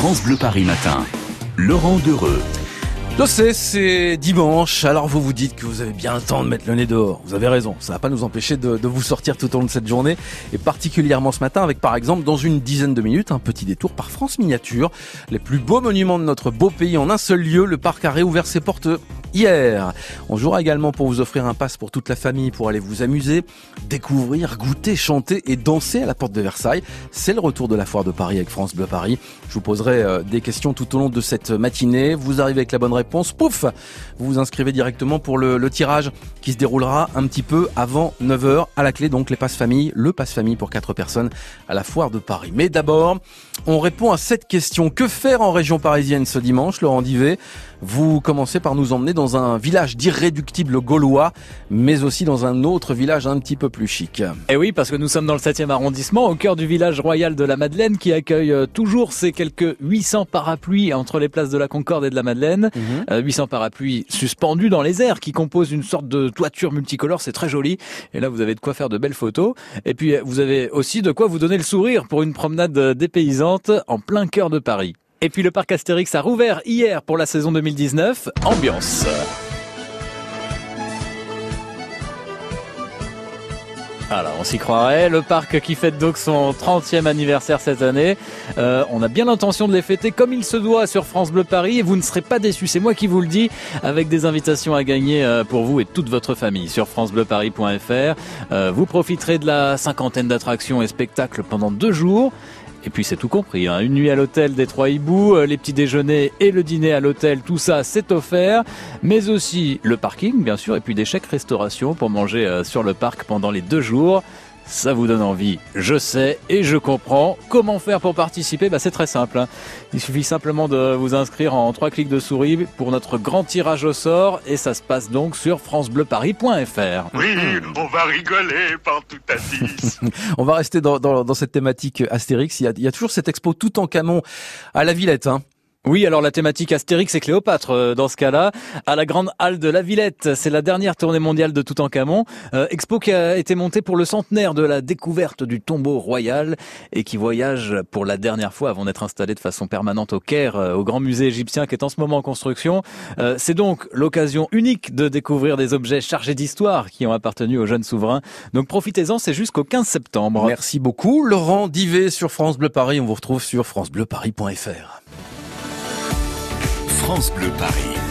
France Bleu Paris Matin. Laurent Dereux. Je sais, c'est dimanche, alors vous vous dites que vous avez bien le temps de mettre le nez dehors. Vous avez raison, ça va pas nous empêcher de, de, vous sortir tout au long de cette journée, et particulièrement ce matin avec par exemple dans une dizaine de minutes un petit détour par France Miniature. Les plus beaux monuments de notre beau pays en un seul lieu, le parc a réouvert ses portes On jouera également pour vous offrir un pass pour toute la famille pour aller vous amuser, découvrir, goûter, chanter et danser à la porte de Versailles. C'est le retour de la foire de Paris avec France Bleu Paris. Je vous poserai euh, des questions tout au long de cette matinée. Vous arrivez avec la bonne réponse, pouf Vous vous inscrivez directement pour le, tirage qui se déroulera un petit peu avant 9h. À la clé donc les passes famille, le passe famille pour 4 personnes à la foire de Paris. Mais d'abord, on répond à cette question. Que faire en région parisienne ce dimanche, Laurent Divet? Vous commencez par nous emmener dans un village d'irréductibles gaulois, mais aussi dans un autre village un petit peu plus chic. Et eh oui, parce que nous sommes dans le 7e arrondissement, au cœur du village royal de la Madeleine, qui accueille euh, toujours ces quelques 800 parapluies entre les places de la Concorde et de la Madeleine. 800 mhm. parapluies suspendus dans les airs, qui composent une sorte de toiture multicolore, c'est très joli. Et là, vous avez de quoi faire de belles photos. Et puis, vous avez aussi de quoi vous donner le sourire pour une promenade dépaysante en plein cœur de Paris. Et puis le parc Astérix a rouvert hier pour la saison 2019. Ambiance. Alors, on s'y croirait. Le parc qui fête donc son 30e anniversaire cette année. Euh, on a bien l'intention de les fêter comme il se doit sur France Bleu Paris et vous ne serez pas déçus. C'est moi qui vous le dis avec des invitations à gagner euh, pour vous et toute votre famille sur francebleuparis.fr. Euh, vous profiterez de la cinquantaine d'attractions et spectacles pendant deux jours. Et puis c'est tout compris, hein. une nuit à l'hôtel des Trois Hiboux, euh, les petits déjeuners et le dîner à l'hôtel, tout ça c'est offert, mais aussi le parking bien sûr, et puis des chèques restauration pour manger euh, sur le parc pendant les deux jours. Ça vous donne envie, je sais et je comprends. Comment faire pour participer? Bah, C'est très simple. Hein. Il suffit simplement de vous inscrire en trois clics de souris pour notre grand tirage au sort et ça se passe donc sur francebleuparis.fr. Oui, on va rigoler par tout à 10. on va rester dans, dans, dans, cette thématique Astérix. Il y, a, il y a toujours cette expo tout en camon à la Villette. Hein. Oui, alors la thématique Astérix et Cléopâtre euh, dans ce cas-là, à la Grande Halle de la Villette. C'est la dernière tournée mondiale de Toutankhamon. Euh, expo qui a été montée pour le centenaire de la découverte du tombeau royal et qui voyage pour la dernière fois avant d'être installé de façon permanente au Caire, euh, au Grand Musée égyptien qui est en ce moment en construction. C'est donc l'occasion unique de découvrir des objets chargés d'histoire qui ont appartenu aux jeunes souverains. Donc profitez-en, c'est jusqu'au 15 septembre. Merci beaucoup. Laurent Divet sur France Bleu Paris. On vous retrouve sur francebleuparis.fr. France Bleu Paris.